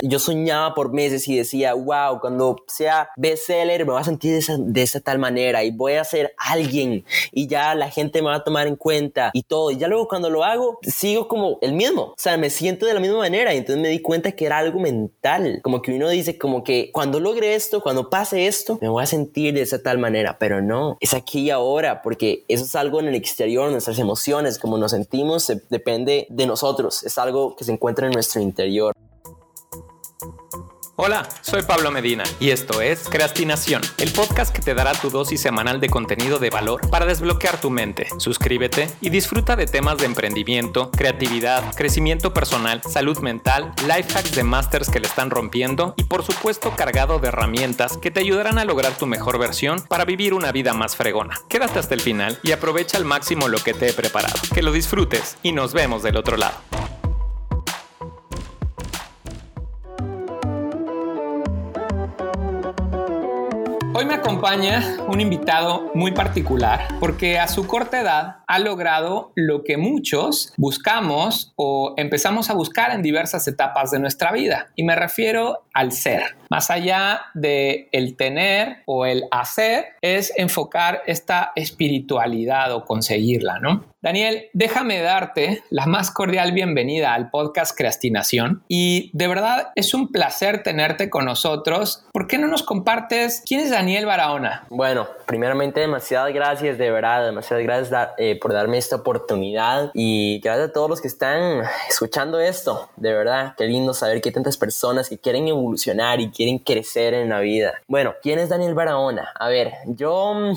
Yo soñaba por meses y decía, wow, cuando sea bestseller me voy a sentir de esa, tal manera y voy a ser alguien y ya la gente me va a tomar en cuenta y todo. Y ya luego cuando lo hago, sigo como el mismo. O sea, me siento de la misma manera y entonces me di cuenta que era algo mental. Como que uno dice como que cuando logre esto, cuando pase esto, me voy a sentir de esa tal manera. Pero no, es aquí y ahora porque eso es algo en el exterior, nuestras emociones, como nos sentimos, depende de nosotros. Es algo que se encuentra en nuestro interior. Hola, soy Pablo Medina y esto es Creastinación, el podcast que te dará tu dosis semanal de contenido de valor para desbloquear tu mente. Suscríbete y disfruta de temas de emprendimiento, creatividad, crecimiento personal, salud mental, life hacks de masters que le están rompiendo y por supuesto cargado de herramientas que te ayudarán a lograr tu mejor versión para vivir una vida más fregona. Quédate hasta el final y aprovecha al máximo lo que te he preparado. Que lo disfrutes y nos vemos del otro lado. Hoy me acompaña un invitado muy particular porque a su corta edad ha logrado lo que muchos buscamos o empezamos a buscar en diversas etapas de nuestra vida. Y me refiero al ser. Más allá de el tener o el hacer, es enfocar esta espiritualidad o conseguirla, ¿no? Daniel, déjame darte la más cordial bienvenida al podcast Creastinación y de verdad es un placer tenerte con nosotros. ¿Por qué no nos compartes quién es Daniel Barahona? Bueno, primeramente demasiadas gracias, de verdad, demasiadas gracias eh, por darme esta oportunidad y gracias a todos los que están escuchando esto, de verdad, qué lindo saber que hay tantas personas que quieren evolucionar y quieren crecer en la vida. Bueno, ¿quién es Daniel Barahona? A ver, yo,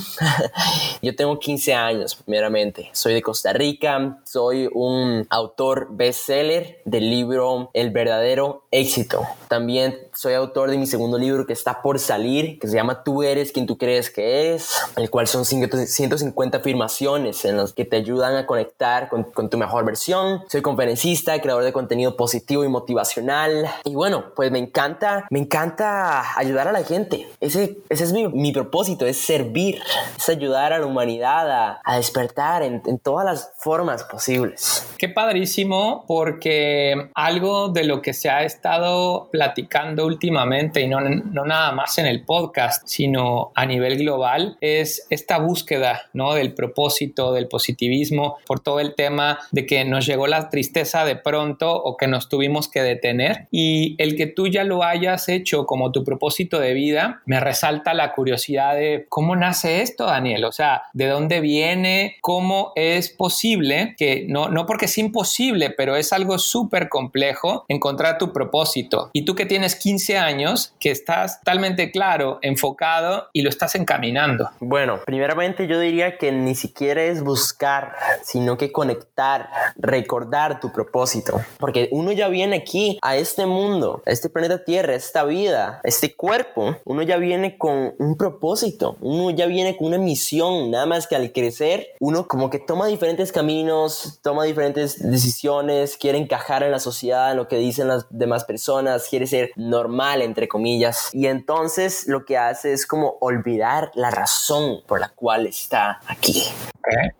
yo tengo 15 años, primeramente, soy de Costa Rica, soy un autor bestseller del libro El verdadero éxito. También soy autor de mi segundo libro que está por salir, que se llama Tú eres quien tú crees que es, el cual son 150 afirmaciones en las que te ayudan a conectar con, con tu mejor versión. Soy conferencista, creador de contenido positivo y motivacional. Y bueno, pues me encanta, me encanta ayudar a la gente. Ese, ese es mi, mi propósito, es servir, es ayudar a la humanidad a, a despertar en, en todas las formas posibles. Qué padrísimo, porque algo de lo que se ha estado platicando últimamente, y no, no nada más en el podcast, sino a nivel global, es esta búsqueda ¿no? del propósito, del positivismo, por todo el tema de que nos llegó la tristeza de pronto o que nos tuvimos que detener. Y el que tú ya lo hayas hecho como tu propósito de vida, me resalta la curiosidad de cómo nace esto, Daniel. O sea, ¿de dónde viene? ¿Cómo es posible que, no, no porque es imposible, pero es algo súper complejo encontrar tu propósito? Y tú que tienes 15 años, que estás totalmente claro, enfocado y lo estás encaminando. Bueno, primeramente yo diría que ni siquiera es buscar, sino que conectar, recordar tu propósito. Porque uno ya viene aquí a este mundo, a este planeta Tierra, a esta vida, a este cuerpo. Uno ya viene con un propósito, uno ya viene con una misión. Nada más que al crecer, uno como que toma diferentes caminos, toma diferentes decisiones, quiere encajar en la sociedad, en lo que dicen las demás personas, quiere ser normal, entre comillas. Y entonces lo que hace es como olvidar la razón por la cual está aquí.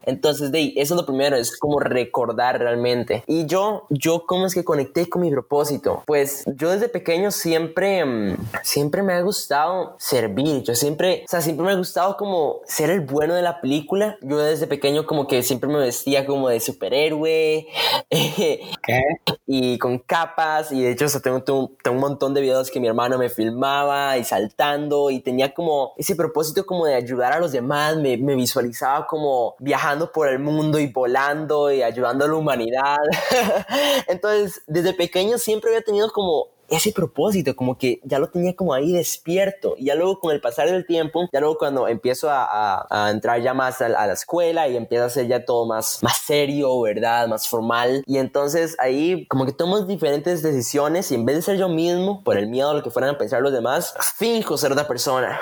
Entonces, de eso es lo primero, es como recordar realmente. Y yo, yo, ¿cómo es que conecté con mi propósito? Pues yo desde pequeño siempre, mm, siempre me ha gustado servir. Yo siempre, o sea, siempre me ha gustado como ser el bueno de la película. Yo desde pequeño como que siempre me vestía como de superhéroe y con capas. Y de hecho, tengo, tengo, tengo un montón de videos que mi hermano me filmaba y saltando y tenía como ese propósito como de ayudar a los demás. Me, me visualizaba como viajando por el mundo y volando y ayudando a la humanidad. Entonces, desde pequeño siempre había tenido como ese propósito, como que ya lo tenía como ahí despierto. Y ya luego con el pasar del tiempo, ya luego cuando empiezo a, a, entrar ya más a, a, la escuela y empieza a ser ya todo más, más serio, ¿verdad? Más formal. Y entonces ahí como que tomo diferentes decisiones y en vez de ser yo mismo, por el miedo a lo que fueran a pensar los demás, finjo ser otra persona.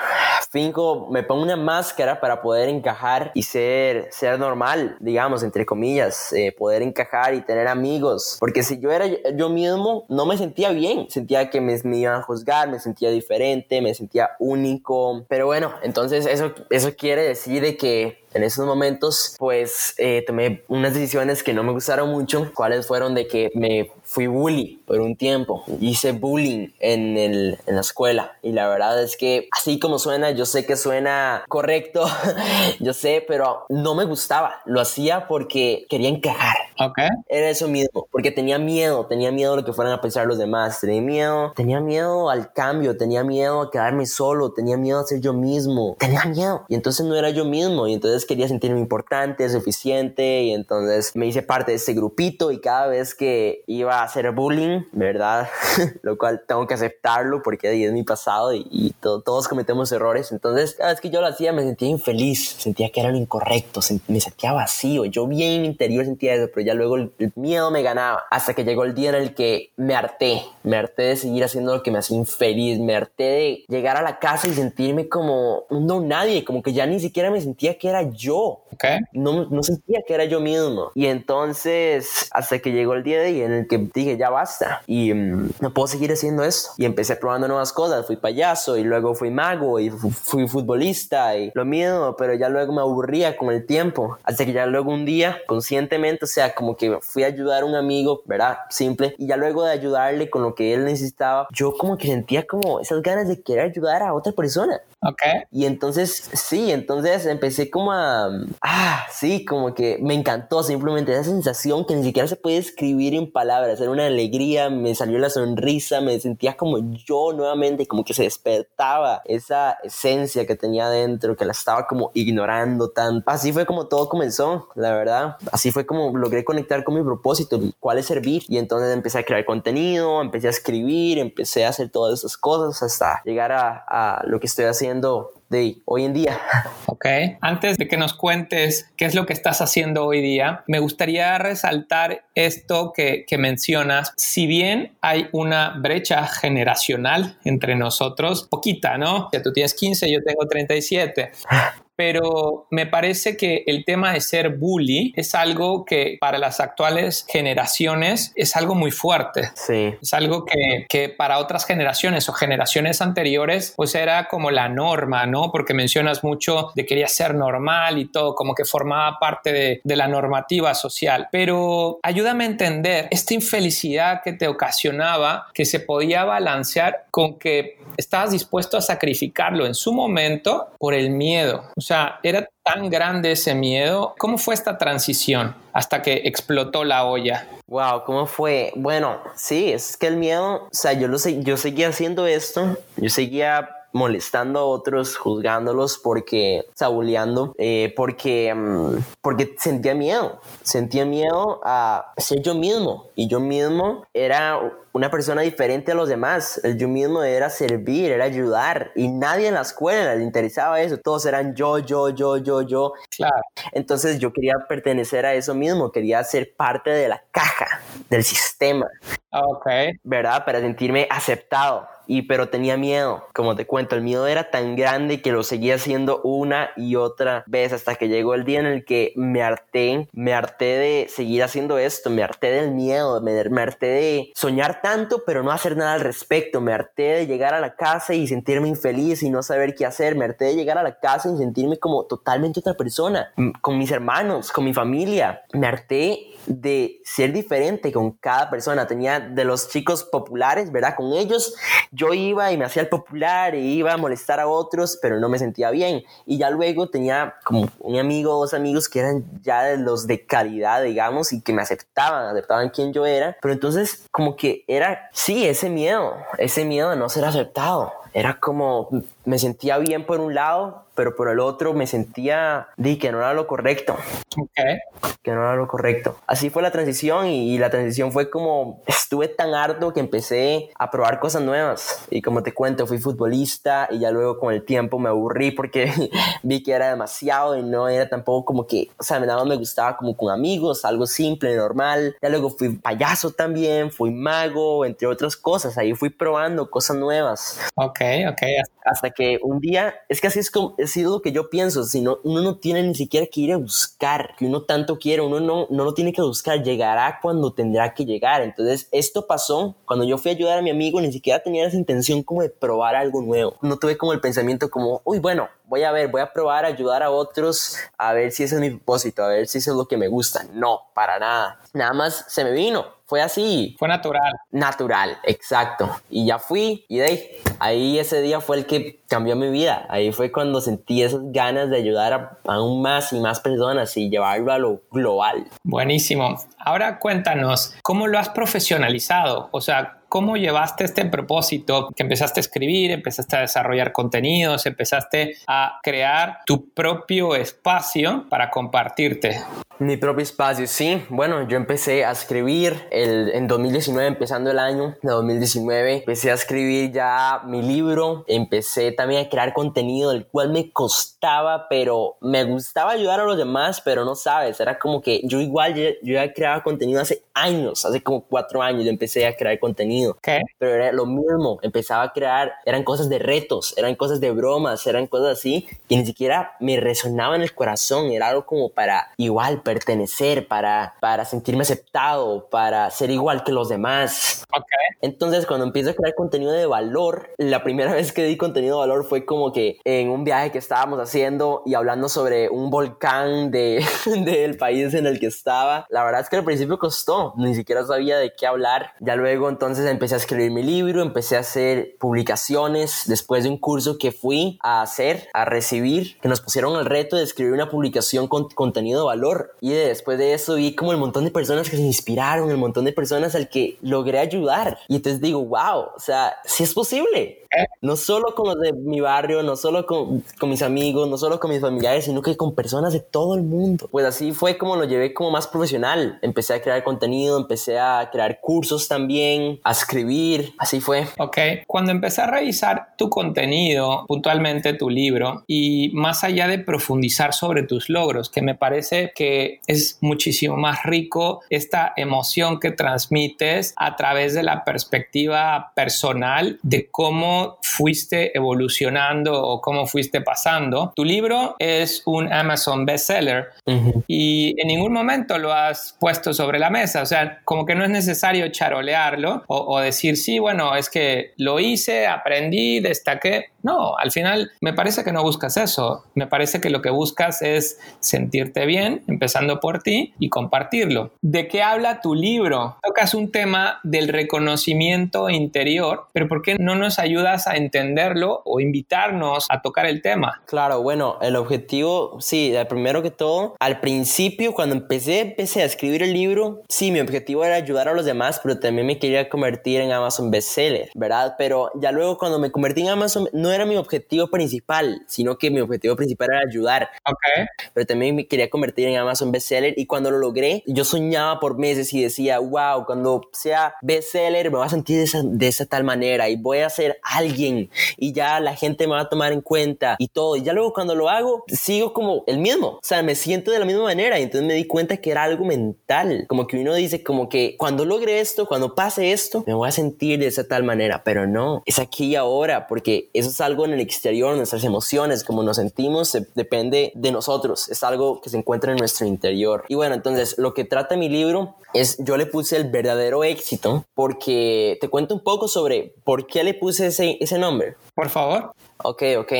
Finjo, me pongo una máscara para poder encajar y ser, ser normal, digamos, entre comillas, eh, poder encajar y tener amigos. Porque si yo era yo mismo, no me sentía bien sentía que me, me iban a juzgar, me sentía diferente, me sentía único. Pero bueno, entonces eso, eso quiere decir de que en esos momentos pues eh, tomé unas decisiones que no me gustaron mucho, cuáles fueron de que me fui bully por un tiempo, hice bullying en, el, en la escuela y la verdad es que así como suena, yo sé que suena correcto, yo sé, pero no me gustaba, lo hacía porque quería encajar. Ok. Era eso mismo, porque tenía miedo, tenía miedo a lo que fueran a pensar los demás, tenía miedo, tenía miedo al cambio, tenía miedo a quedarme solo, tenía miedo a ser yo mismo, tenía miedo y entonces no era yo mismo y entonces quería sentirme importante, suficiente y entonces me hice parte de ese grupito y cada vez que iba a hacer bullying, ¿verdad? Lo cual tengo que aceptarlo porque es mi pasado y, todos cometemos errores. Entonces cada vez que yo lo hacía me sentía infeliz, sentía que era lo incorrecto, me sentía vacío. Yo bien en mi interior sentía eso, pero ya luego el, miedo me ganaba hasta que llegó el día en el que me harté, me harté de seguir haciendo lo que me hacía infeliz, me harté de llegar a la casa y sentirme como no nadie, como que ya ni siquiera me sentía que era yo no, no sentía que era yo mismo. Y entonces, hasta que llegó el día en el que dije, ya basta. Y mm, no puedo seguir haciendo esto. Y empecé probando nuevas cosas. Fui payaso y luego fui mago y fui futbolista y lo mismo, pero ya luego me aburría con el tiempo. Hasta que ya luego un día, conscientemente, o sea, como que fui a ayudar a un amigo, ¿verdad? Simple. Y ya luego de ayudarle con lo que él necesitaba, yo como que sentía como esas ganas de querer ayudar a otra persona. Ok. Y entonces, sí, entonces empecé como a, ah, sí, como que me encantó simplemente esa sensación que ni siquiera se puede escribir en palabras, era una alegría, me salió la sonrisa, me sentía como yo nuevamente, como que se despertaba esa esencia que tenía dentro, que la estaba como ignorando tanto. Así fue como todo comenzó, la verdad. Así fue como logré conectar con mi propósito, cuál es servir. Y entonces empecé a crear contenido, empecé a escribir, empecé a hacer todas esas cosas hasta llegar a, a lo que estoy haciendo de hoy en día. Ok, antes de que nos cuentes qué es lo que estás haciendo hoy día, me gustaría resaltar esto que, que mencionas. Si bien hay una brecha generacional entre nosotros, poquita, ¿no? Si tú tienes 15, yo tengo 37 pero me parece que el tema de ser bully es algo que para las actuales generaciones es algo muy fuerte. Sí. Es algo que, que, para otras generaciones o generaciones anteriores pues era como la norma, ¿no? Porque mencionas mucho de quería ser normal y todo, como que formaba parte de, de la normativa social. Pero ayúdame a entender esta infelicidad que te ocasionaba, que se podía balancear con que estabas dispuesto a sacrificarlo en su momento por el miedo. O sea, era tan grande ese miedo. ¿Cómo fue esta transición hasta que explotó la olla? Wow, ¿cómo fue? Bueno, sí, es que el miedo, o sea, yo, lo sé, yo seguía haciendo esto, yo seguía molestando a otros, juzgándolos porque, sabuleando, eh, porque, mm, porque sentía miedo, sentía miedo a ser yo mismo y yo mismo era una persona diferente a los demás, el yo mismo era servir, era ayudar y nadie en la escuela le interesaba eso, todos eran yo, yo, yo, yo, yo. Claro. Entonces yo quería pertenecer a eso mismo, quería ser parte de la caja, del sistema. Ok. ¿Verdad? Para sentirme aceptado y pero tenía miedo, como te cuento, el miedo era tan grande que lo seguía haciendo una y otra vez hasta que llegó el día en el que me harté, me harté de seguir haciendo esto, me harté del miedo, me, me harté de soñar tanto pero no hacer nada al respecto, me harté de llegar a la casa y sentirme infeliz y no saber qué hacer, me harté de llegar a la casa y sentirme como totalmente otra persona, con mis hermanos, con mi familia, me harté de ser diferente con cada persona. Tenía de los chicos populares, ¿verdad? Con ellos yo iba y me hacía el popular y iba a molestar a otros, pero no me sentía bien. Y ya luego tenía como un amigo dos amigos que eran ya los de calidad, digamos, y que me aceptaban, aceptaban quién yo era. Pero entonces como que era, sí, ese miedo, ese miedo de no ser aceptado. Era como, me sentía bien por un lado, pero por el otro me sentía di que no era lo correcto. Okay. Que no era lo correcto. Así fue la transición y, la transición fue como estuve tan harto que empecé a probar cosas nuevas. Y como te cuento, fui futbolista y ya luego con el tiempo me aburrí porque vi que era demasiado y no era tampoco como que, o sea, nada más me gustaba como con amigos, algo simple, normal. Ya luego fui payaso también, fui mago, entre otras cosas. Ahí fui probando cosas nuevas. Ok. Ok. Hasta que un día, es que así es como, ha sido lo que yo pienso, si no, uno no tiene ni siquiera que ir a buscar, que uno tanto quiere, uno no, no lo tiene que buscar, llegará cuando tendrá que llegar. Entonces, esto pasó cuando yo fui a ayudar a mi amigo, ni siquiera tenía esa intención como de probar algo nuevo. No tuve como el pensamiento como, uy, bueno, voy a ver, voy a probar a ayudar a otros a ver si ese es mi propósito, a ver si eso es lo que me gusta. No, para nada. Nada más se me vino. Fue así. Fue natural. Natural, exacto. Y ya fui y de ahí, ahí ese día fue el que cambió mi vida. Ahí fue cuando sentí esas ganas de ayudar a aún más y más personas y llevarlo a lo global. Buenísimo. Ahora cuéntanos, ¿cómo lo has profesionalizado? O sea, ¿cómo llevaste este propósito? Que empezaste a escribir, empezaste a desarrollar contenidos, empezaste a crear tu propio espacio para compartirte. Mi propio espacio, sí. Bueno, yo empecé a escribir el, en 2019, empezando el año de 2019. Empecé a escribir ya mi libro. Empecé también a crear contenido, del cual me costaba, pero me gustaba ayudar a los demás, pero no sabes. Era como que yo igual, yo, yo ya creaba contenido hace años, hace como cuatro años yo empecé a crear contenido. ¿Qué? Pero era lo mismo. Empezaba a crear, eran cosas de retos, eran cosas de bromas, eran cosas así que ni siquiera me resonaban en el corazón. Era algo como para igual pertenecer, para, para sentirme aceptado, para ser igual que los demás. Okay. Entonces, cuando empiezo a crear contenido de valor, la primera vez que di contenido de valor fue como que en un viaje que estábamos haciendo y hablando sobre un volcán de, del país en el que estaba. La verdad es que al principio costó, ni siquiera sabía de qué hablar. Ya luego entonces empecé a escribir mi libro, empecé a hacer publicaciones después de un curso que fui a hacer, a recibir, que nos pusieron el reto de escribir una publicación con contenido de valor. Y después de eso vi como el montón de personas que se inspiraron, el montón de personas al que logré ayudar. Y entonces digo, wow, o sea, sí es posible. No solo con los de mi barrio, no solo con, con, mis amigos, no solo con mis familiares, sino que con personas de todo el mundo. Pues así fue como lo llevé como más profesional. Empecé a crear contenido, empecé a crear cursos también, a escribir, así fue. Ok, cuando empecé a revisar tu contenido, puntualmente tu libro, y más allá de profundizar sobre tus logros, que me parece que es muchísimo más rico esta emoción que transmites a través de la perspectiva personal de cómo fuiste evolucionando o cómo fuiste pasando. Tu libro es un Amazon bestseller uh -huh. y en ningún momento lo has puesto sobre la mesa. O sea, como que no es necesario charolearlo o, o decir, sí, bueno, es que lo hice, aprendí, destaqué. No, al final me parece que no buscas eso. Me parece que lo que buscas es sentirte bien, empezando por ti y compartirlo. ¿De qué habla tu libro? Tocas un tema del reconocimiento interior, pero ¿por qué no nos ayudas a entenderlo o invitarnos a tocar el tema? Claro, bueno, el objetivo, sí, primero que todo, al principio, cuando empecé, empecé a escribir el libro, sí, mi objetivo era ayudar a los demás, pero también me quería convertir en Amazon bestseller, ¿verdad? Pero ya luego cuando me convertí en Amazon, no era mi objetivo principal, sino que mi objetivo principal era ayudar. Ok. Pero también me quería convertir en Amazon bestseller y cuando lo logré, yo soñaba por meses y decía, wow, cuando sea bestseller me voy a sentir de esa, de esa tal manera y voy a ser alguien y ya la gente me va a tomar en cuenta y todo. Y ya luego cuando lo hago, sigo como el mismo. O sea, me siento de la misma manera y entonces me di cuenta que era algo mental. Como que uno dice como que cuando logre esto, cuando pase esto, me voy a sentir de esa tal manera. Pero no, es aquí y ahora porque eso es algo en el exterior, nuestras emociones, como nos sentimos, se, depende de nosotros. Es algo que se encuentra en nuestro interior. Y bueno, entonces lo que trata mi libro es, yo le puse el verdadero éxito porque te cuento un poco sobre por qué le puse ese, ese nombre. Por favor. Ok, ok.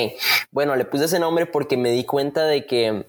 Bueno, le puse ese nombre porque me di cuenta de que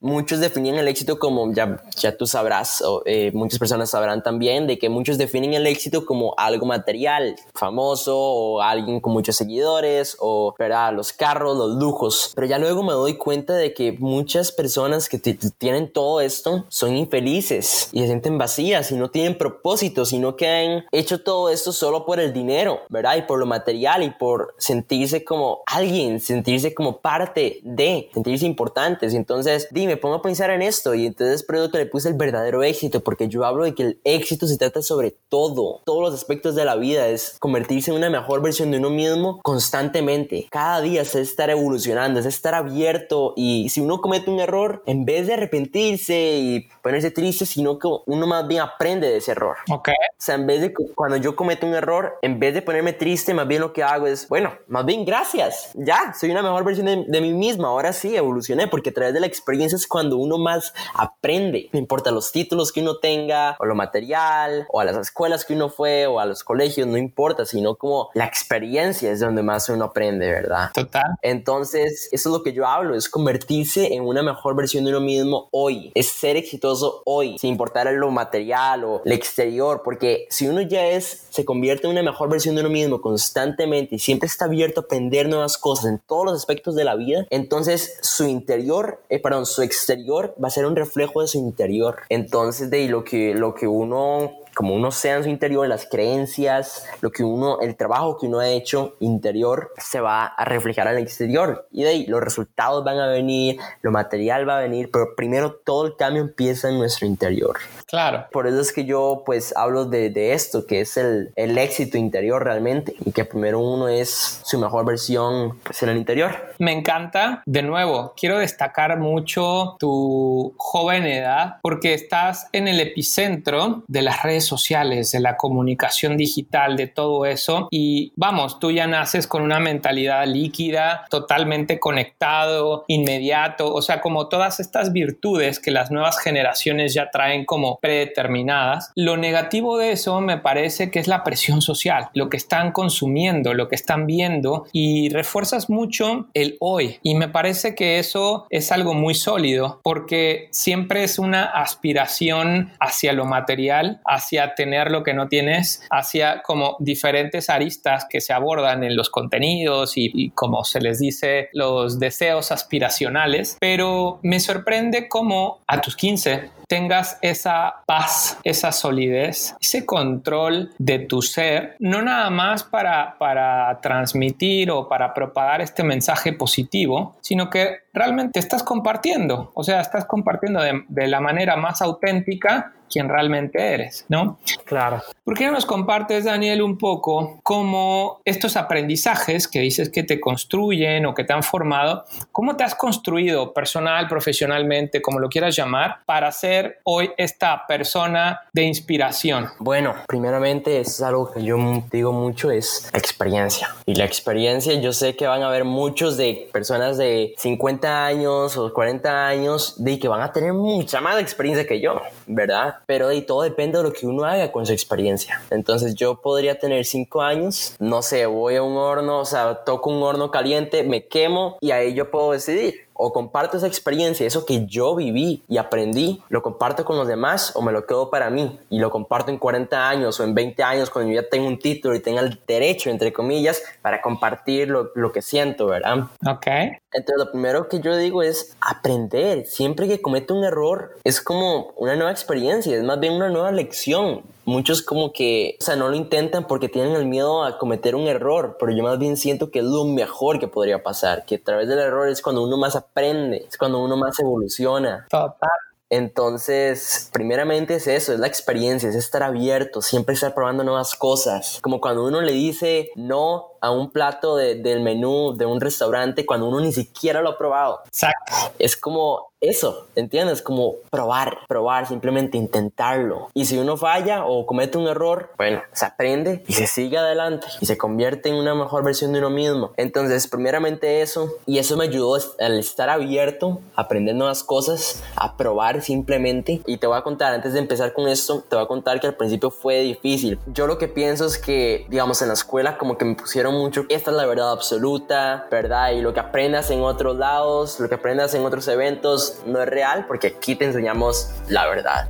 muchos definían el éxito como, ya, ya tú sabrás, o eh, muchas personas sabrán también, de que muchos definen el éxito como algo material, famoso, o alguien con muchos seguidores, o ¿verdad? los carros, los lujos. Pero ya luego me doy cuenta de que muchas personas que tienen todo esto son infelices y se sienten vacías y no tienen propósito, sino que han hecho todo esto solo por el dinero, ¿verdad? Y por lo material y por sentirse como alguien, sentirse como parte de, sentirse importantes. Entonces, dime, me pongo a pensar en esto y entonces creo que le puse el verdadero éxito porque yo hablo de que el éxito se trata sobre todo, todos los aspectos de la vida, es convertirse en una mejor versión de uno mismo constantemente. Cada día es estar evolucionando, es estar abierto y si uno comete un error, en vez de arrepentirse y ponerse triste, sino que uno más bien aprende de ese error. Ok. O sea, en vez de cuando yo cometo un error, en vez de ponerme triste, más bien lo que hago es, bueno, más bien gracias, ya, soy una mejor versión de, de mí mismo, ahora sí, evolucioné, porque a través de la experiencia es cuando uno más aprende, no importa los títulos que uno tenga, o lo material, o a las escuelas que uno fue, o a los colegios, no importa, sino como la experiencia es donde más uno aprende, ¿verdad? Total. Entonces, eso es lo que yo hablo, es convertirse en una mejor versión de uno mismo hoy, es ser exitoso hoy, sin importar lo material o el exterior, porque si uno ya es, se convierte en una mejor versión de uno mismo constantemente y siempre está abierto a aprender nuevas cosas en todos los aspectos de la vida, entonces su interior, eh, perdón, su exterior va a ser un reflejo de su interior. Entonces, de lo que, lo que uno como uno sea en su interior, las creencias, lo que uno, el trabajo que uno ha hecho interior se va a reflejar el exterior y de ahí los resultados van a venir, lo material va a venir, pero primero todo el cambio empieza en nuestro interior. Claro. Por eso es que yo pues hablo de, de esto, que es el, el, éxito interior realmente y que primero uno es su mejor versión pues, en el interior. Me encanta, de nuevo, quiero destacar mucho tu joven edad porque estás en el epicentro de las redes sociales, de la comunicación digital, de todo eso y vamos, tú ya naces con una mentalidad líquida, totalmente conectado, inmediato, o sea, como todas estas virtudes que las nuevas generaciones ya traen como predeterminadas. Lo negativo de eso me parece que es la presión social, lo que están consumiendo, lo que están viendo y refuerzas mucho el hoy. Y me parece que eso es algo muy sólido porque siempre es una aspiración hacia lo material, hacia tener lo que no tienes, hacia como diferentes aristas que se abordan en los contenidos y, y como se les dice, los deseos aspiracionales. Pero me sorprende cómo a tus 15 tengas esa paz, esa solidez, ese control de tu ser, no nada más para, para transmitir o para propagar este mensaje positivo, sino que realmente estás compartiendo, o sea, estás compartiendo de, de la manera más auténtica quien realmente eres, ¿no? Claro. ¿Por qué no nos compartes, Daniel, un poco cómo estos aprendizajes que dices que te construyen o que te han formado, cómo te has construido personal, profesionalmente, como lo quieras llamar, para ser hoy esta persona de inspiración? Bueno, primeramente es algo que yo digo mucho, es experiencia. Y la experiencia, yo sé que van a haber muchos de personas de 50 años o 40 años de que van a tener mucha más experiencia que yo, ¿verdad? pero de todo depende de lo que uno haga con su experiencia. Entonces yo podría tener cinco años, no sé, voy a un horno, o sea, toco un horno caliente, me quemo y ahí yo puedo decidir o comparto esa experiencia, eso que yo viví y aprendí, lo comparto con los demás o me lo quedo para mí y lo comparto en 40 años o en 20 años cuando yo ya tengo un título y tenga el derecho, entre comillas, para compartir lo, lo que siento, ¿verdad? Ok. Entonces lo primero que yo digo es aprender. Siempre que cometo un error es como una nueva experiencia, es más bien una nueva lección muchos como que, o sea, no lo intentan porque tienen el miedo a cometer un error, pero yo más bien siento que es lo mejor que podría pasar, que a través del error es cuando uno más aprende, es cuando uno más evoluciona. Total. Entonces, primeramente es eso, es la experiencia, es estar abierto, siempre estar probando nuevas cosas. Como cuando uno le dice no a un plato de, del menú de un restaurante cuando uno ni siquiera lo ha probado. Exacto. Es como eso, ¿entiendes? Como probar, probar, simplemente intentarlo. Y si uno falla o comete un error, bueno, se aprende y se sigue adelante y se convierte en una mejor versión de uno mismo. Entonces, primeramente eso, y eso me ayudó al estar abierto, a aprender nuevas cosas, a probar simplemente. Y te voy a contar, antes de empezar con esto, te voy a contar que al principio fue difícil. Yo lo que pienso es que, digamos, en la escuela como que me pusieron mucho, esta es la verdad absoluta, ¿verdad? Y lo que aprendas en otros lados, lo que aprendas en otros eventos, no es real porque aquí te enseñamos la verdad.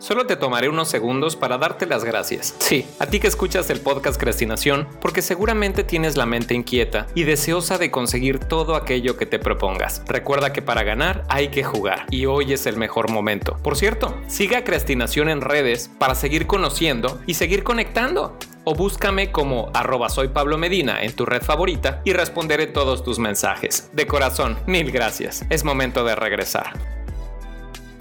Solo te tomaré unos segundos para darte las gracias. Sí, a ti que escuchas el podcast Crestinación, porque seguramente tienes la mente inquieta y deseosa de conseguir todo aquello que te propongas. Recuerda que para ganar hay que jugar y hoy es el mejor momento. Por cierto, siga Crestinación en redes para seguir conociendo y seguir conectando. o búscame como arroba soy Pablo Medina en tu red favorita y responderé todos tus mensajes. De corazón, mil gracias. Es momento de regresar.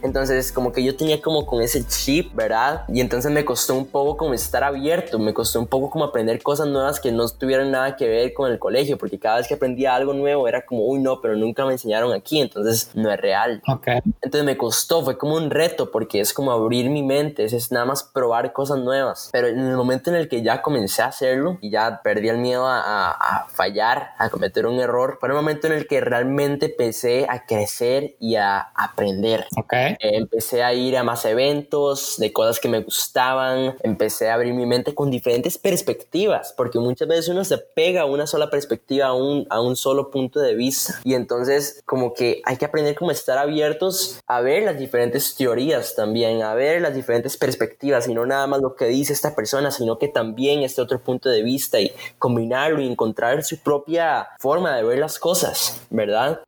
Entonces, como que yo tenía como con ese chip, ¿verdad? Y entonces me costó un poco como estar abierto, me costó un poco como aprender cosas nuevas que no tuvieran nada que ver con el colegio, porque cada vez que aprendía algo nuevo era como, uy, no, pero nunca me enseñaron aquí, entonces no es real. Okay. Entonces me costó, fue como un reto, porque es como abrir mi mente, es, nada más probar cosas nuevas. Pero en el momento en el que ya comencé a hacerlo y ya perdí el miedo a, a fallar, a cometer un error, fue el momento en el que realmente empecé a crecer y a aprender. Okay. Eh, empecé a ir a más eventos de cosas que me gustaban, empecé a abrir mi mente con diferentes perspectivas, porque muchas veces uno se pega a una sola perspectiva, a un, a un solo punto de vista. Y entonces como que hay que aprender como estar abiertos a ver las diferentes teorías también, a ver las diferentes perspectivas y no nada más lo que dice esta persona, sino que también este otro punto de vista y combinarlo y encontrar su propia forma de ver las cosas, ¿verdad?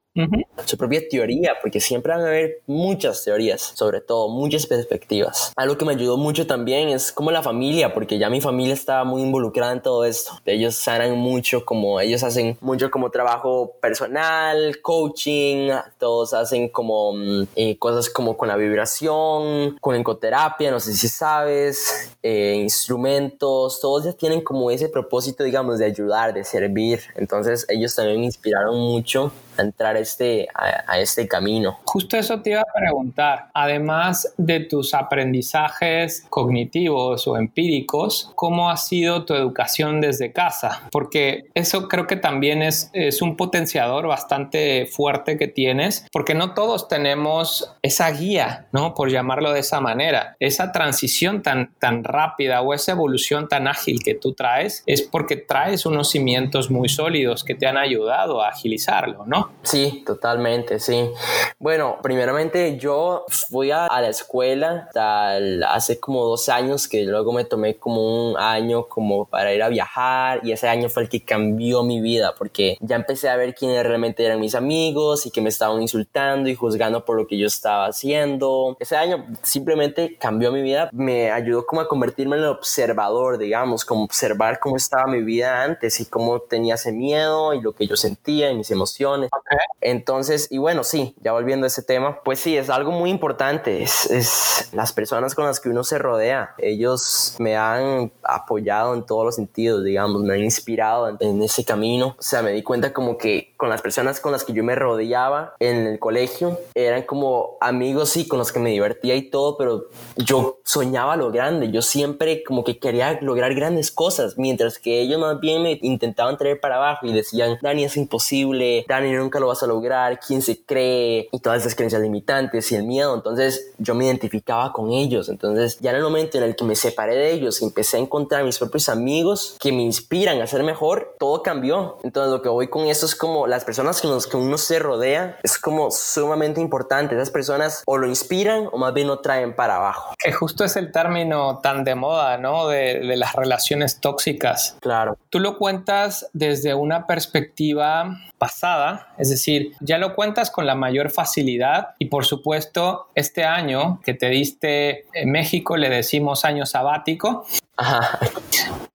Su propia teoría, porque siempre van a haber muchas teorías, sobre todo muchas perspectivas. Algo que me ayudó mucho también es como la familia, porque ya mi familia estaba muy involucrada en todo esto. Ellos sanan mucho, como ellos hacen mucho como trabajo personal, coaching, todos hacen como mm, eh, cosas como con la vibración, con encoterapia, no sé si sabes, eh, instrumentos, todos ya tienen como ese propósito, digamos, de ayudar, de servir. Entonces ellos también me inspiraron mucho entrar este, a, este camino. Justo eso te iba a preguntar. Además de tus aprendizajes cognitivos o empíricos, ¿cómo ha sido tu educación desde casa? Porque eso creo que también es, es un potenciador bastante fuerte que tienes, porque no todos tenemos esa guía, ¿no? Por llamarlo de esa manera. Esa transición tan, tan rápida o esa evolución tan ágil que tú traes es porque traes unos cimientos muy sólidos que te han ayudado a agilizarlo, ¿no? Sí, totalmente, sí. Bueno, primeramente yo fui a, la escuela tal, hace como dos años que luego me tomé como un año como para ir a viajar y ese año fue el que cambió mi vida porque ya empecé a ver quiénes realmente eran mis amigos y que me estaban insultando y juzgando por lo que yo estaba haciendo. Ese año simplemente cambió mi vida, me ayudó como a convertirme en observador, digamos, como observar cómo estaba mi vida antes y cómo tenía ese miedo y lo que yo sentía y mis emociones. Entonces, y bueno, sí, ya volviendo a ese tema, pues sí, es algo muy importante. Es, las personas con las que uno se rodea. Ellos me han apoyado en todos los sentidos, digamos, me han inspirado en, ese camino. O sea, me di cuenta como que con las personas con las que yo me rodeaba en el colegio eran como amigos, sí, con los que me divertía y todo, pero yo soñaba lo grande. Yo siempre como que quería lograr grandes cosas, mientras que ellos más bien me intentaban traer para abajo y decían, Dani, es imposible, Dani, nunca lo vas a lograr, quién se cree y todas esas creencias limitantes y el miedo. Entonces yo me identificaba con ellos. Entonces ya en el momento en el que me separé de ellos y empecé a encontrar mis propios amigos que me inspiran a ser mejor, todo cambió. Entonces lo que voy con eso es como las personas con las que uno se rodea es como sumamente importante. Esas personas o lo inspiran o más bien lo traen para abajo. Que justo es el término tan de moda, ¿no? De, de las relaciones tóxicas. Claro. Tú lo cuentas desde una perspectiva pasada, es decir, ya lo cuentas con la mayor facilidad y por supuesto este año que te diste en México le decimos año sabático.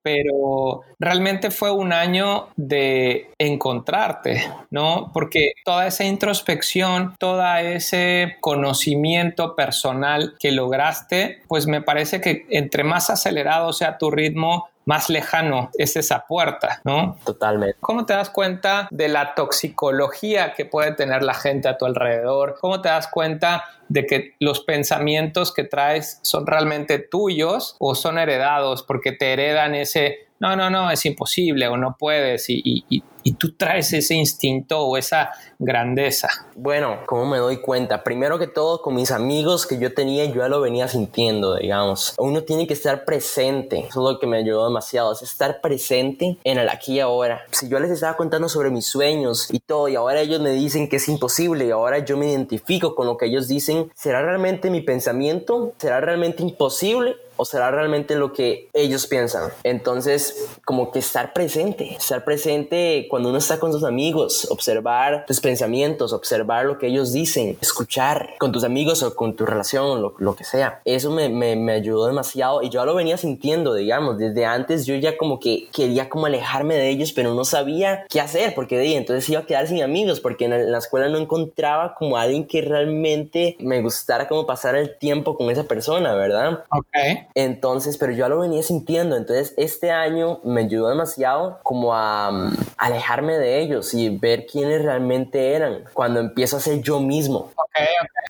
Pero realmente fue un año de encontrarte, ¿no? Porque toda esa introspección, todo ese conocimiento personal que lograste, pues me parece que entre más acelerado sea tu ritmo, más lejano es esa puerta, ¿no? Totalmente. ¿Cómo te das cuenta de la toxicología que puede tener la gente a tu alrededor? ¿Cómo te das cuenta de que los pensamientos que traes son realmente tuyos o son heredados porque te heredan ese, no, no, no, es imposible o no puedes y, y, y tú traes ese instinto o esa grandeza? Bueno, ¿cómo me doy cuenta? Primero que todo, con mis amigos que yo tenía, yo ya lo venía sintiendo, digamos. Uno tiene que estar presente. Eso es lo que me ayudó demasiado, es estar presente en el aquí y ahora. Si yo les estaba contando sobre mis sueños y todo, y ahora ellos me dicen que es imposible, y ahora yo me identifico con lo que ellos dicen, ¿será realmente mi pensamiento? ¿Será realmente imposible? Observar realmente lo que ellos piensan. Entonces, como que estar presente, estar presente cuando uno está con sus amigos, observar tus pensamientos, observar lo que ellos dicen, escuchar con tus amigos o con tu relación, lo, lo que sea. Eso me, me, me, ayudó demasiado y yo lo venía sintiendo, digamos, desde antes yo ya como que quería como alejarme de ellos, pero no sabía qué hacer porque de entonces iba a quedar sin amigos porque en la escuela no encontraba como alguien que realmente me gustara como pasar el tiempo con esa persona, ¿verdad? Ok. Entonces, pero yo lo venía sintiendo, entonces este año me ayudó demasiado como a um, alejarme de ellos y ver quiénes realmente eran cuando empiezo a ser yo mismo.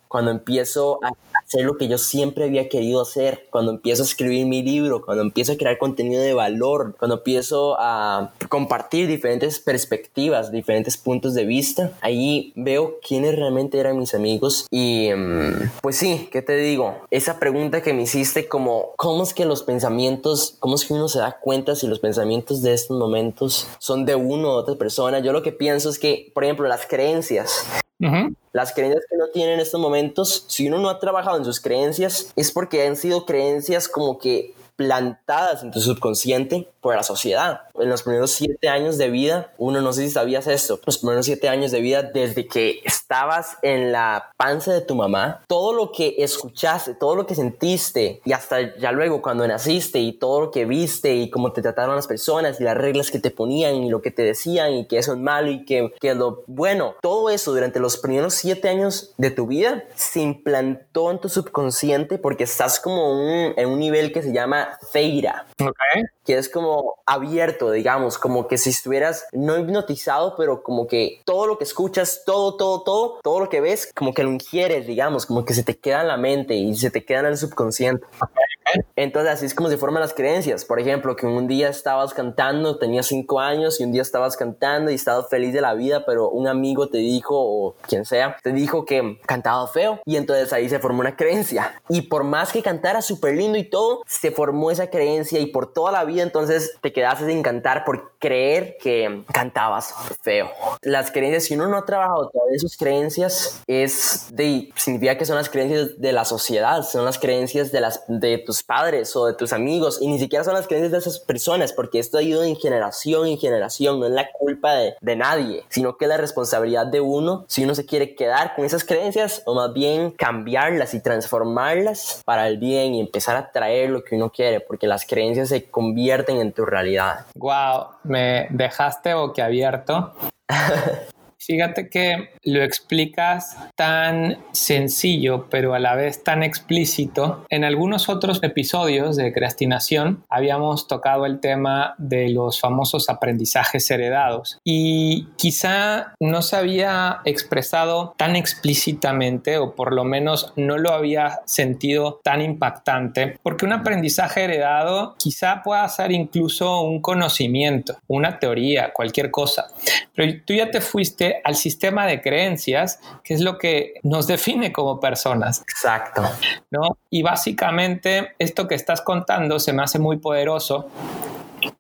Cuando empiezo a hacer lo que yo siempre había querido hacer, cuando empiezo a escribir mi libro, cuando empiezo a crear contenido de valor, cuando empiezo a compartir diferentes perspectivas, diferentes puntos de vista, ahí veo quiénes realmente eran mis amigos y mm, pues sí, ¿qué te digo? Esa pregunta que me hiciste como, ¿cómo es que los pensamientos, cómo es que uno se da cuenta si los pensamientos de estos momentos son de uno o otra persona? Yo lo que pienso es que, por ejemplo, las creencias. Las creencias que uno tiene en estos momentos, si uno no ha trabajado en sus creencias, es porque han sido creencias como que plantadas en tu subconsciente por la sociedad. En los primeros siete años de vida, uno no sé si sabías esto, los primeros siete años de vida desde que estabas en la panza de tu mamá, todo lo que escuchaste, todo lo que sentiste y hasta ya luego cuando naciste y todo lo que viste y cómo te trataron las personas y las reglas que te ponían y lo que te decían y que eso es malo y que, que lo bueno, todo eso durante los primeros siete años de tu vida se implantó en tu subconsciente porque estás como en un nivel que se llama feira. Que es como abierto, digamos, como que si estuvieras no hipnotizado, pero como que todo lo que escuchas, todo, todo, todo, todo lo que ves, como que lo ingieres, digamos, como que se te queda en la mente y se te queda en el subconsciente. Entonces así es como se forman las creencias. Por ejemplo, que un día estabas cantando, tenías cinco años y un día estabas cantando y estabas feliz de la vida, pero un amigo te dijo, o quien sea, te dijo que cantaba feo y entonces ahí se formó una creencia. Y por más que cantara súper lindo y todo, se formó esa creencia y por toda la vida entonces te quedaste sin cantar por creer que cantabas feo. Las creencias, si uno no ha trabajado todas sus creencias, es de, significa que son las creencias de la sociedad, son las creencias de, las, de tus padres o de tus amigos y ni siquiera son las creencias de esas personas porque esto ha ido en generación en generación, no es la culpa de, de nadie, sino que es la responsabilidad de uno si uno se quiere quedar con esas creencias o más bien cambiarlas y transformarlas para el bien y empezar a traer lo que uno quiere porque las creencias se convierten en tu realidad. Wow, me dejaste boquiabierto. Fíjate que lo explicas tan sencillo, pero a la vez tan explícito. En algunos otros episodios de Creastinación habíamos tocado el tema de los famosos aprendizajes heredados y quizá no se había expresado tan explícitamente o por lo menos no lo había sentido tan impactante porque un aprendizaje heredado quizá pueda ser incluso un conocimiento, una teoría, cualquier cosa. Pero tú ya te fuiste al sistema de creencias, que es lo que nos define como personas. Exacto. ¿no? Y básicamente esto que estás contando se me hace muy poderoso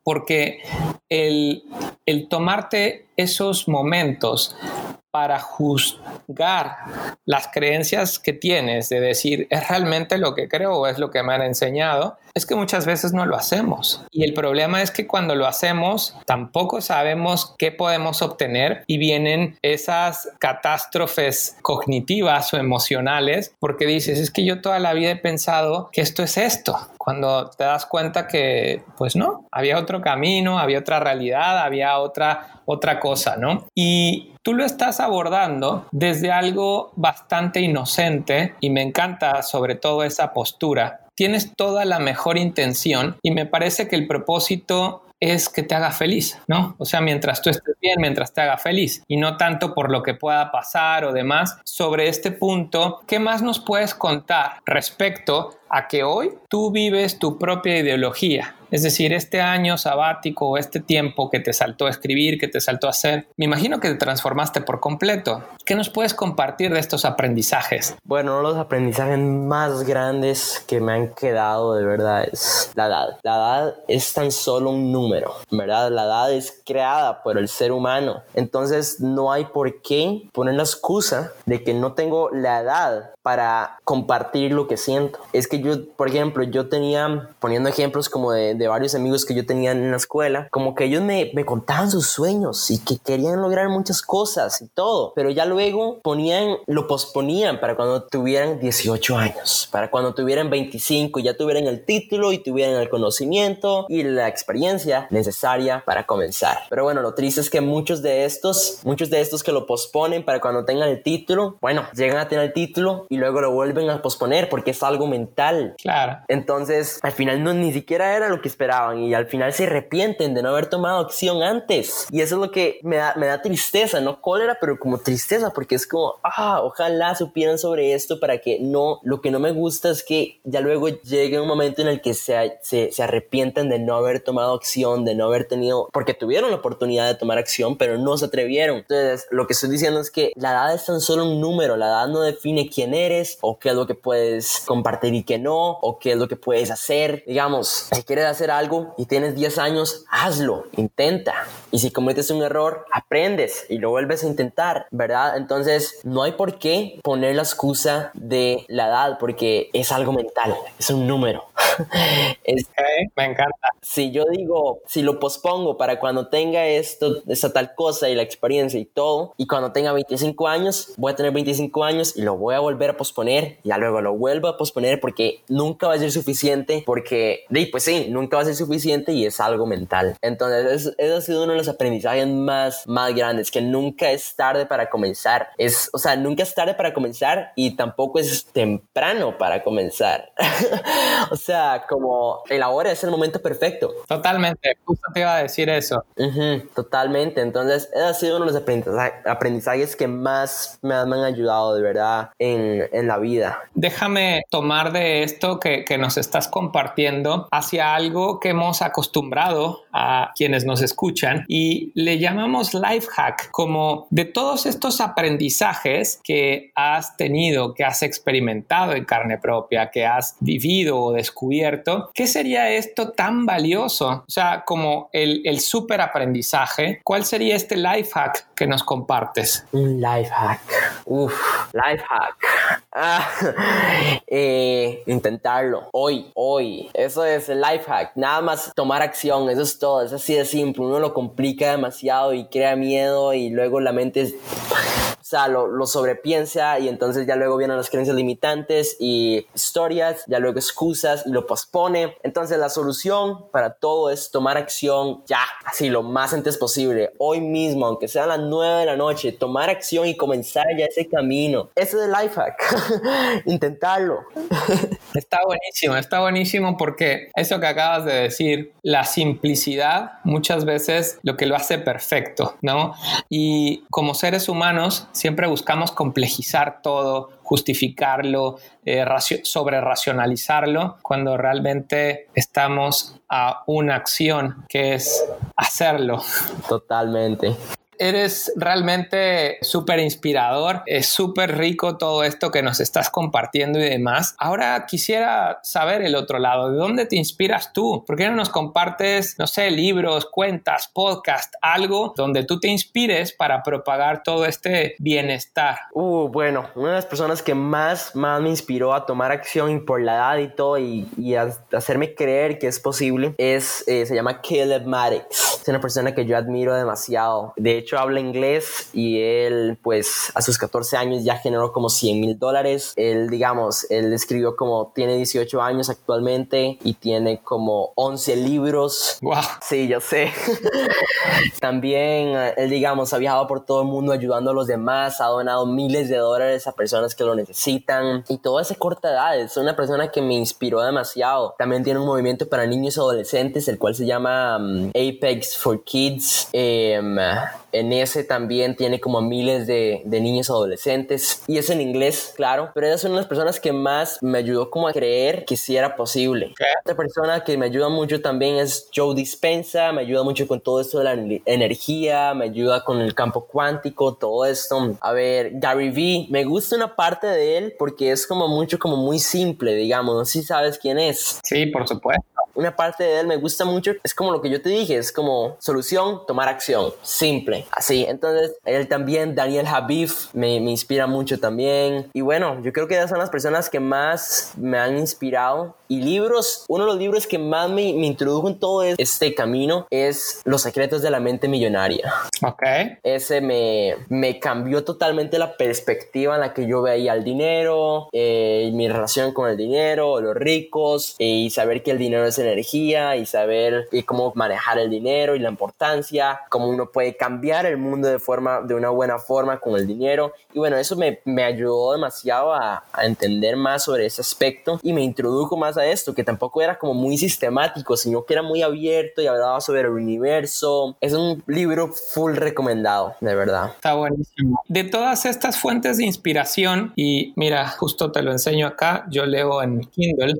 porque el, el tomarte esos momentos para juzgar las creencias que tienes, de decir, ¿es realmente lo que creo o es lo que me han enseñado? Es que muchas veces no lo hacemos. Y el problema es que cuando lo hacemos, tampoco sabemos qué podemos obtener y vienen esas catástrofes cognitivas o emocionales porque dices, es que yo toda la vida he pensado que esto es esto. Cuando te das cuenta que, pues no, había otro camino, había otra realidad, había otra, otra cosa, ¿no? Y Tú lo estás abordando desde algo bastante inocente y me encanta sobre todo esa postura. Tienes toda la mejor intención y me parece que el propósito es que te haga feliz, ¿no? O sea, mientras tú estés bien, mientras te haga feliz y no tanto por lo que pueda pasar o demás. Sobre este punto, ¿qué más nos puedes contar respecto a que hoy tú vives tu propia ideología? Es decir, este año sabático o este tiempo que te saltó a escribir, que te saltó a hacer, me imagino que te transformaste por completo. ¿Qué nos puedes compartir de estos aprendizajes? Bueno, los aprendizajes más grandes que me han quedado de verdad es la edad. La edad es tan solo un número, ¿verdad? La edad es creada por el ser humano. Entonces no hay por qué poner la excusa de que no tengo la edad para compartir lo que siento. Es que yo, por ejemplo, yo tenía, poniendo ejemplos como de, de varios amigos que yo tenía en la escuela, como que ellos me, me, contaban sus sueños y que querían lograr muchas cosas y todo, pero ya luego ponían, lo posponían para cuando tuvieran 18 años, para cuando tuvieran 25, ya tuvieran el título y tuvieran el conocimiento y la experiencia necesaria para comenzar. Pero bueno, lo triste es que muchos de estos, muchos de estos que lo posponen para cuando tengan el título, bueno, llegan a tener el título y luego lo vuelven a posponer porque es algo mental. Claro. Entonces, al final no ni siquiera era lo que esperaban y al final se arrepienten de no haber tomado acción antes. Y eso es lo que me da, me da tristeza, no cólera, pero como tristeza porque es como, ah, ojalá supieran sobre esto para que no, lo que no me gusta es que ya luego llegue un momento en el que se, se, se arrepienten de no haber tomado acción, de no haber tenido, porque tuvieron la oportunidad de tomar acción, pero no se atrevieron. Entonces, lo que estoy diciendo es que la edad es tan solo un número, la edad no define quién eres o qué es lo que puedes compartir y qué no o qué es lo que puedes hacer. Digamos, si quieres hacer algo y tienes 10 años, hazlo, intenta. Y si cometes un error, aprendes y lo vuelves a intentar, ¿verdad? Entonces, no hay por qué poner la excusa de la edad porque es algo mental, es un número. es, me encanta. Si yo digo, si lo pospongo para cuando tenga esto, esa tal cosa y la experiencia y todo, y cuando tenga 25 años, voy a tener 25 años y lo voy a volver a posponer, y luego lo vuelvo a posponer porque nunca va a ser suficiente, porque, pues sí, nunca va a ser suficiente y es algo mental. Entonces, eso ha sido uno de los aprendizajes más, más grandes, que nunca es tarde para comenzar. Es, o sea, nunca es tarde para comenzar y tampoco es temprano para comenzar. o sea, como el ahora es el momento perfecto. Totalmente, justo te iba a decir eso. totalmente, entonces, ese ha sido uno de los aprendizajes que más me han ayudado de verdad en, en la vida. Déjame tomar de esto que, que, nos estás compartiendo hacia algo que hemos acostumbrado a quienes nos escuchan y le llamamos life hack, como de todos estos aprendizajes que has tenido, que has experimentado en carne propia, que has vivido o descubierto, ¿qué sería esto tan valioso? O sea, como el, el super aprendizaje, ¿cuál sería este life hack que nos compartes? Un life hack. Uf, life hack. Ah, eh, intentarlo hoy, hoy. Eso es el life hack. Nada más tomar acción, eso es todo. Es así de simple. Uno lo complica demasiado y crea miedo y luego la mente es o sea, lo, lo, sobrepiensa y entonces ya luego vienen las creencias limitantes y historias, ya luego excusas y lo pospone. Entonces la solución para todo es tomar acción ya, así lo más antes posible, hoy mismo, aunque sea a las 9 de la noche, tomar acción y comenzar ya ese camino. Ese es el life hack, intentarlo. Está buenísimo, está buenísimo porque eso que acabas de decir, la simplicidad muchas veces lo que lo hace perfecto, ¿no? Y como seres humanos, siempre buscamos complejizar todo, justificarlo, eh, sobre racionalizarlo, cuando realmente estamos a una acción que es hacerlo. Totalmente. Eres realmente súper inspirador, es súper rico todo esto que nos estás compartiendo y demás. Ahora quisiera saber el otro lado, ¿de dónde te inspiras tú? ¿Por qué no nos compartes, no sé, libros, cuentas, podcast, algo donde tú te inspires para propagar todo este bienestar? Uh, bueno, una de las personas que más, más me inspiró a tomar acción por la edad y todo y, y a, hacerme creer que es posible es, eh, se llama Caleb Maddox. Es una persona que yo admiro demasiado. De hecho, habla inglés y él, pues, a sus 14 años ya generó como 100 mil dólares. Él, digamos, él escribió como, tiene 18 años actualmente y tiene como 11 libros. Wow. Sí, yo sé. También, él, digamos, ha viajado por todo el mundo ayudando a los demás, ha donado miles de dólares a personas que lo necesitan y toda esa corta edad. Es una persona que me inspiró demasiado. También tiene un movimiento para niños y adolescentes, el cual se llama um, Apex for Kids. Eh, en ese también tiene como miles de, de niños adolescentes y es en inglés, claro, pero ella es una de las personas que más me ayudó como a creer que sí era posible. Otra persona que me ayuda mucho también es Joe Dispensa, me ayuda mucho con todo esto de la energía, me ayuda con el campo cuántico, todo esto. A ver, Gary Vee, me gusta una parte de él porque es como mucho, como muy simple, digamos, no sé si sabes quién es. Sí, por supuesto una parte de él me gusta mucho, es como lo que yo te dije, es como solución, tomar acción, simple, así. Entonces, él también, Daniel Habib, me, me inspira mucho también. Y bueno, yo creo que esas son las personas que más me han inspirado. Y libros, uno de los libros que más me, me introdujo en todo este camino es Los secretos de la mente millonaria. Ok. Ese me, me cambió totalmente la perspectiva en la que yo veía el dinero, eh, mi relación con el dinero, los ricos, eh, y saber que el dinero es energía y saber cómo manejar el dinero y la importancia, cómo uno puede cambiar el mundo de forma, de una buena forma con el dinero. Y bueno, eso me, me ayudó demasiado a, a, entender más sobre ese aspecto y me introdujo más a esto, que tampoco era como muy sistemático, sino que era muy abierto y hablaba sobre el universo. Es un libro full recomendado, de verdad. Está buenísimo. De todas estas fuentes de inspiración, y mira, justo te lo enseño acá, yo leo en Kindle.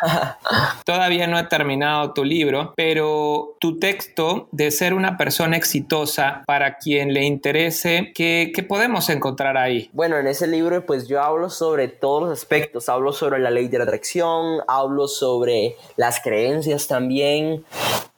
Todavía no he terminado tu libro, pero tu texto de ser una persona exitosa para quien le interese, ¿qué, ¿qué, podemos encontrar ahí? Bueno, en ese libro pues yo hablo sobre todos los aspectos, hablo sobre la ley de la atracción, hablo sobre las creencias también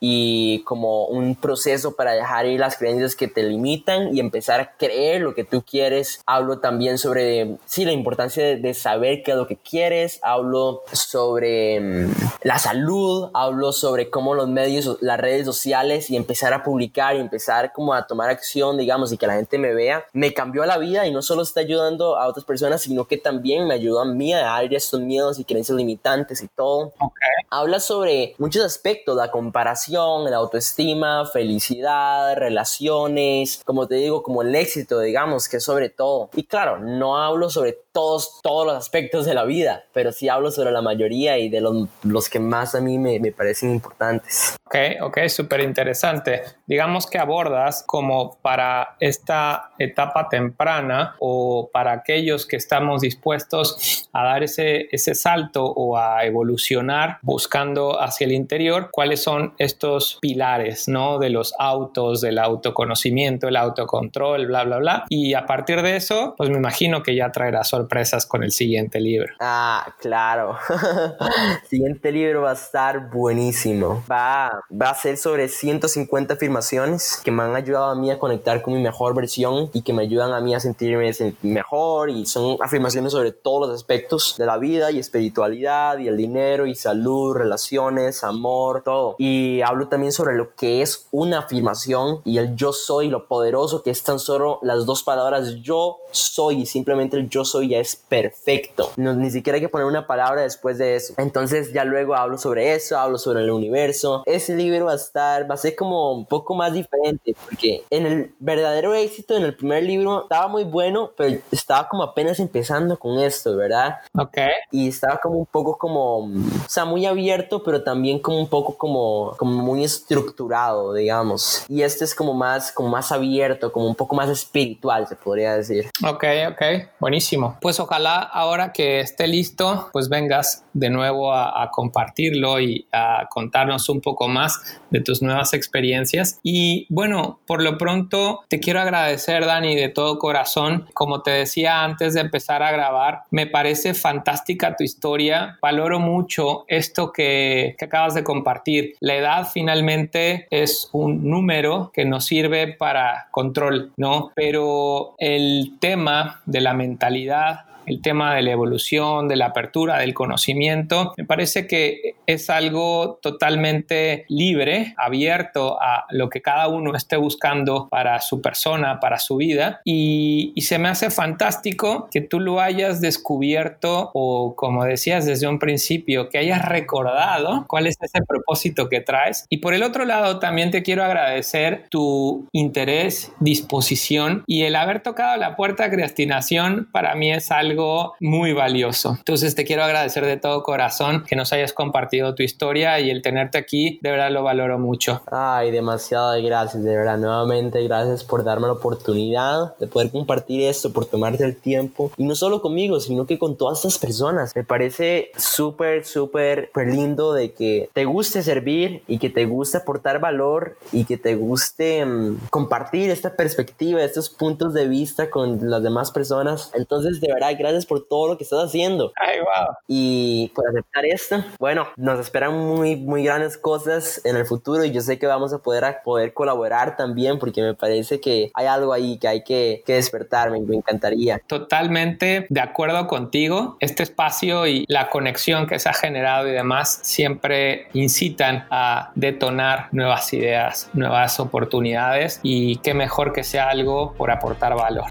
y como un proceso para dejar ir las creencias que te limitan y empezar a creer lo que tú quieres. Hablo también sobre, sí, la importancia de, de saber qué es lo que quieres, hablo sobre um, la salud, hablo sobre cómo los medios, las redes sociales y empezar a publicar y empezar como a tomar acción, digamos, y que la gente me vea, me cambió la vida y no solo está ayudando a otras personas, sino que también me ayudó a mí a dejar estos miedos y creencias limitantes y todo. Okay. Habla sobre muchos aspectos, la comparación, la autoestima, felicidad, relaciones, como te digo, como el éxito, digamos, que sobre todo. Y claro, no hablo sobre todos, todos los aspectos de la vida, pero sí hablo sobre la mayoría y de los, los que más a mí me, me parecen importantes. Ok, ok, súper interesante. Digamos que abordas como para esta etapa temprana o para aquellos que estamos dispuestos a dar ese, ese salto o a evolucionar buscando hacia el interior, cuáles son estos pilares, ¿no? De los autos, del autoconocimiento, el autocontrol, bla, bla, bla. Y a partir de eso, pues me imagino que ya traerá sorpresas con el siguiente libro. Ah, claro. siguiente libro va a estar buenísimo. Va, va a ser sobre 150 afirmaciones que me han ayudado a mí a conectar con mi mejor versión y que me ayudan a mí a sentirme mejor y son afirmaciones sobre todos los aspectos de la vida y espiritualidad y el dinero y salud, relaciones, amor, todo. Y hablo también sobre lo que es una afirmación y el yo soy, lo poderoso que es tan solo las dos palabras yo soy y simplemente el yo soy ya es perfecto. No, ni siquiera hay que poner una palabra después de eso. Entonces ya luego hablo sobre eso, hablo sobre el universo. Ese libro va a estar, va a ser como un poco más diferente porque en el verdadero éxito, en el primer libro, estaba muy bueno, pero estaba como apenas empezando con esto, ¿verdad? Ok. Y estaba como un poco como, o sea, muy abierto, pero también como un poco como, como muy estructurado, digamos. Y este es como más, como más abierto, como un poco más espiritual, se podría decir. Ok, ok, buenísimo. Pues ojalá ahora que esté listo, pues vengas de nuevo a, a compartirlo y a contarnos un poco más de tus nuevas experiencias. Y bueno, por lo pronto te quiero agradecer, Dani, de todo corazón. Como te decía antes de empezar a grabar, me parece fantástica tu historia. Valoro mucho esto que, que acabas de compartir. La edad finalmente es un número que nos sirve para control, ¿no? Pero el tema de la mentalidad el tema de la evolución, de la apertura, del conocimiento, me parece que es algo totalmente libre, abierto a lo que cada uno esté buscando para su persona, para su vida. Y, y se me hace fantástico que tú lo hayas descubierto o como decías desde un principio, que hayas recordado cuál es ese propósito que traes. Y por el otro lado, también te quiero agradecer tu interés, disposición y el haber tocado la puerta de creastinación para mí es algo algo muy valioso. Entonces te quiero agradecer de todo corazón que nos hayas compartido tu historia y el tenerte aquí, de verdad lo valoro mucho. Ay, demasiado gracias, de verdad. Nuevamente, gracias por darme la oportunidad de poder compartir esto, por tomarte el tiempo. Y no solo conmigo, sino que con todas estas personas. Me parece súper, súper lindo de que te guste servir y que te guste aportar valor y que te guste mm, compartir esta perspectiva, estos puntos de vista con las demás personas. Entonces, de verdad, gracias por todo lo que estás haciendo. Ay, wow. Y por aceptar esto, bueno, nos esperan muy, muy grandes cosas en el futuro y yo sé que vamos a poder, a poder colaborar también porque me parece que hay algo ahí que hay que, que despertar, me, me encantaría. Totalmente de acuerdo contigo. Este espacio y la conexión que se ha generado y demás siempre incitan a detonar nuevas ideas, nuevas oportunidades y qué mejor que sea algo por aportar valor.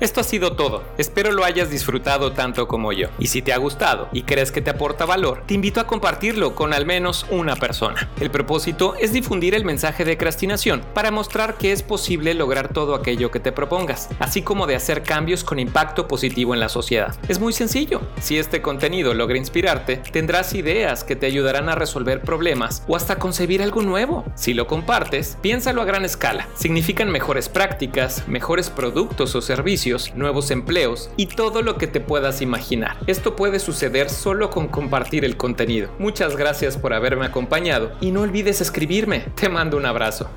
Esto ha sido todo. Espero lo hayas disfrutado tanto como yo. Y si te ha gustado y crees que te aporta valor, te invito a compartirlo con al menos una persona. El propósito es difundir el mensaje de crastinación para mostrar que es posible lograr todo aquello que te propongas, así como de hacer cambios con impacto positivo en la sociedad. Es muy sencillo. Si este contenido logra inspirarte, tendrás ideas que te ayudarán a resolver problemas o hasta concebir algo nuevo. Si lo compartes, piénsalo a gran escala. Significan mejores prácticas, mejores productos o servicios nuevos empleos y todo lo que te puedas imaginar. Esto puede suceder solo con compartir el contenido. Muchas gracias por haberme acompañado y no olvides escribirme. Te mando un abrazo.